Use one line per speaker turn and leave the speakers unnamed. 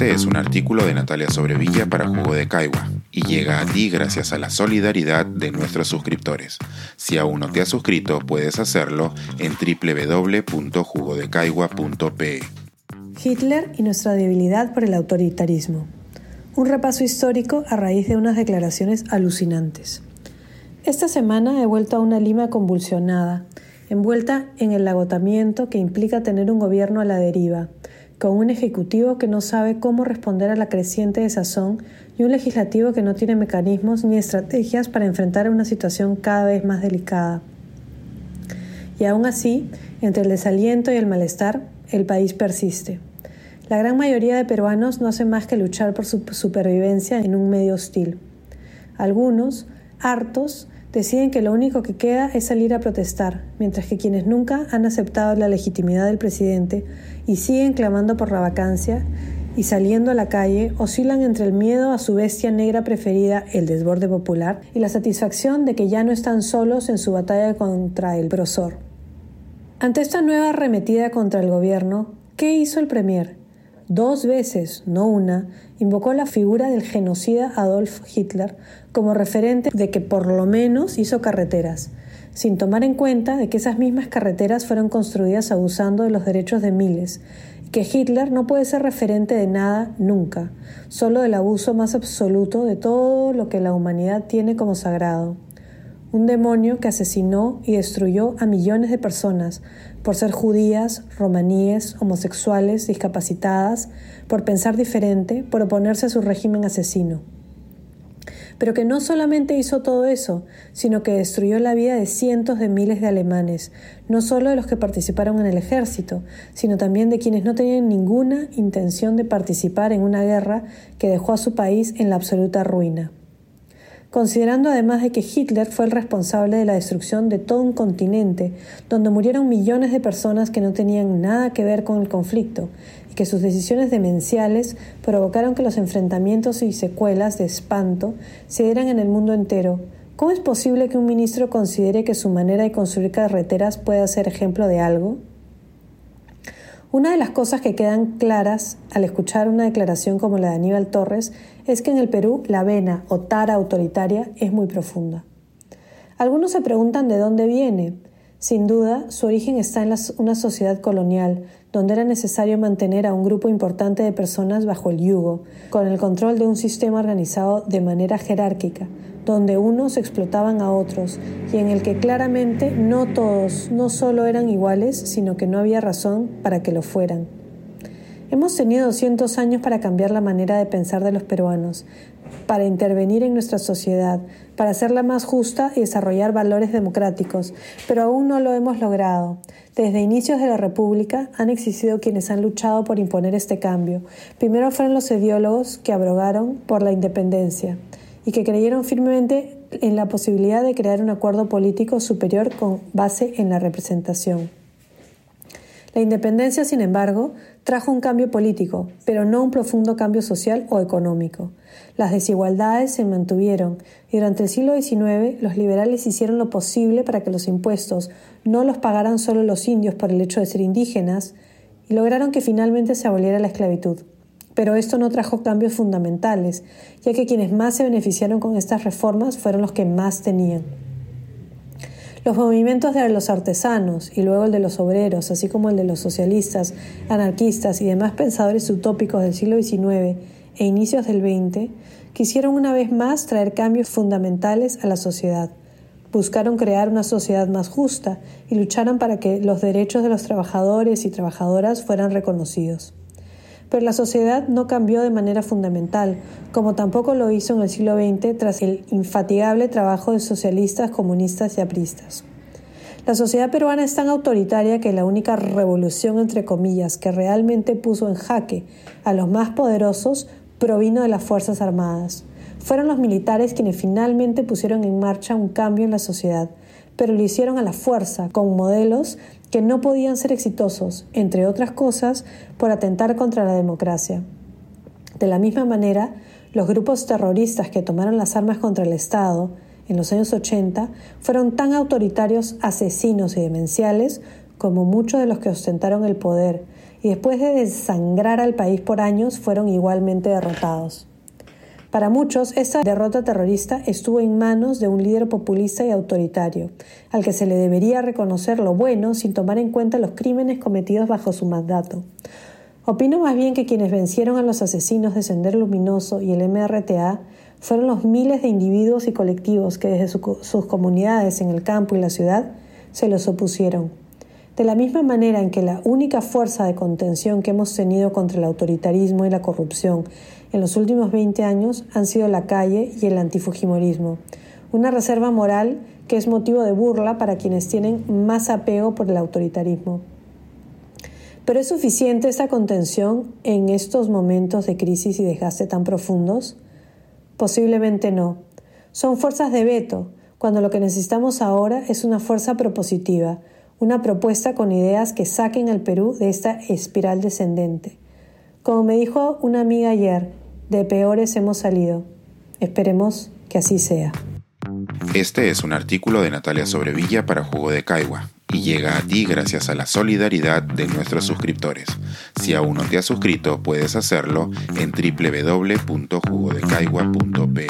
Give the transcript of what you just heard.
Este es un artículo de Natalia Sobrevilla para Jugo de Caigua y llega a ti gracias a la solidaridad de nuestros suscriptores. Si aún no te has suscrito, puedes hacerlo en www.jugodecaigua.pe.
Hitler y nuestra debilidad por el autoritarismo. Un repaso histórico a raíz de unas declaraciones alucinantes. Esta semana he vuelto a una Lima convulsionada, envuelta en el agotamiento que implica tener un gobierno a la deriva, con un ejecutivo que no sabe cómo responder a la creciente desazón y un legislativo que no tiene mecanismos ni estrategias para enfrentar una situación cada vez más delicada. Y aún así, entre el desaliento y el malestar, el país persiste. La gran mayoría de peruanos no hace más que luchar por su supervivencia en un medio hostil. Algunos, hartos, deciden que lo único que queda es salir a protestar, mientras que quienes nunca han aceptado la legitimidad del presidente y siguen clamando por la vacancia y saliendo a la calle oscilan entre el miedo a su bestia negra preferida, el desborde popular, y la satisfacción de que ya no están solos en su batalla contra el brosor. Ante esta nueva arremetida contra el gobierno, ¿qué hizo el Premier? Dos veces, no una, invocó la figura del genocida Adolf Hitler como referente de que por lo menos hizo carreteras, sin tomar en cuenta de que esas mismas carreteras fueron construidas abusando de los derechos de miles, y que Hitler no puede ser referente de nada nunca, solo del abuso más absoluto de todo lo que la humanidad tiene como sagrado un demonio que asesinó y destruyó a millones de personas por ser judías, romaníes, homosexuales, discapacitadas, por pensar diferente, por oponerse a su régimen asesino. Pero que no solamente hizo todo eso, sino que destruyó la vida de cientos de miles de alemanes, no solo de los que participaron en el ejército, sino también de quienes no tenían ninguna intención de participar en una guerra que dejó a su país en la absoluta ruina considerando además de que Hitler fue el responsable de la destrucción de todo un continente, donde murieron millones de personas que no tenían nada que ver con el conflicto, y que sus decisiones demenciales provocaron que los enfrentamientos y secuelas de espanto se dieran en el mundo entero. ¿Cómo es posible que un ministro considere que su manera de construir carreteras pueda ser ejemplo de algo? Una de las cosas que quedan claras al escuchar una declaración como la de Aníbal Torres es que en el Perú la vena o tara autoritaria es muy profunda. Algunos se preguntan de dónde viene. Sin duda, su origen está en una sociedad colonial, donde era necesario mantener a un grupo importante de personas bajo el yugo, con el control de un sistema organizado de manera jerárquica, donde unos explotaban a otros y en el que claramente no todos, no solo eran iguales, sino que no había razón para que lo fueran. Hemos tenido 200 años para cambiar la manera de pensar de los peruanos, para intervenir en nuestra sociedad, para hacerla más justa y desarrollar valores democráticos, pero aún no lo hemos logrado. Desde inicios de la República han existido quienes han luchado por imponer este cambio. Primero fueron los ideólogos que abrogaron por la independencia y que creyeron firmemente en la posibilidad de crear un acuerdo político superior con base en la representación. La independencia, sin embargo, trajo un cambio político, pero no un profundo cambio social o económico. Las desigualdades se mantuvieron y durante el siglo XIX los liberales hicieron lo posible para que los impuestos no los pagaran solo los indios por el hecho de ser indígenas y lograron que finalmente se aboliera la esclavitud. Pero esto no trajo cambios fundamentales, ya que quienes más se beneficiaron con estas reformas fueron los que más tenían. Los movimientos de los artesanos y luego el de los obreros, así como el de los socialistas, anarquistas y demás pensadores utópicos del siglo XIX e inicios del XX, quisieron una vez más traer cambios fundamentales a la sociedad. Buscaron crear una sociedad más justa y lucharon para que los derechos de los trabajadores y trabajadoras fueran reconocidos. Pero la sociedad no cambió de manera fundamental, como tampoco lo hizo en el siglo XX tras el infatigable trabajo de socialistas, comunistas y apristas. La sociedad peruana es tan autoritaria que la única revolución, entre comillas, que realmente puso en jaque a los más poderosos provino de las Fuerzas Armadas. Fueron los militares quienes finalmente pusieron en marcha un cambio en la sociedad, pero lo hicieron a la fuerza, con modelos que no podían ser exitosos, entre otras cosas, por atentar contra la democracia. De la misma manera, los grupos terroristas que tomaron las armas contra el Estado en los años 80 fueron tan autoritarios, asesinos y demenciales como muchos de los que ostentaron el poder, y después de desangrar al país por años fueron igualmente derrotados. Para muchos, esta derrota terrorista estuvo en manos de un líder populista y autoritario, al que se le debería reconocer lo bueno sin tomar en cuenta los crímenes cometidos bajo su mandato. Opino más bien que quienes vencieron a los asesinos de Sender Luminoso y el MRTA fueron los miles de individuos y colectivos que desde sus comunidades en el campo y la ciudad se los opusieron. De la misma manera en que la única fuerza de contención que hemos tenido contra el autoritarismo y la corrupción en los últimos 20 años han sido la calle y el antifujimorismo, una reserva moral que es motivo de burla para quienes tienen más apego por el autoritarismo. ¿Pero es suficiente esta contención en estos momentos de crisis y desgaste tan profundos? Posiblemente no. Son fuerzas de veto, cuando lo que necesitamos ahora es una fuerza propositiva, una propuesta con ideas que saquen al Perú de esta espiral descendente. Como me dijo una amiga ayer, de peores hemos salido. Esperemos que así sea.
Este es un artículo de Natalia Sobrevilla para Jugo de Caigua y llega a ti gracias a la solidaridad de nuestros suscriptores. Si aún no te has suscrito, puedes hacerlo en www.jugodecaigua.pe.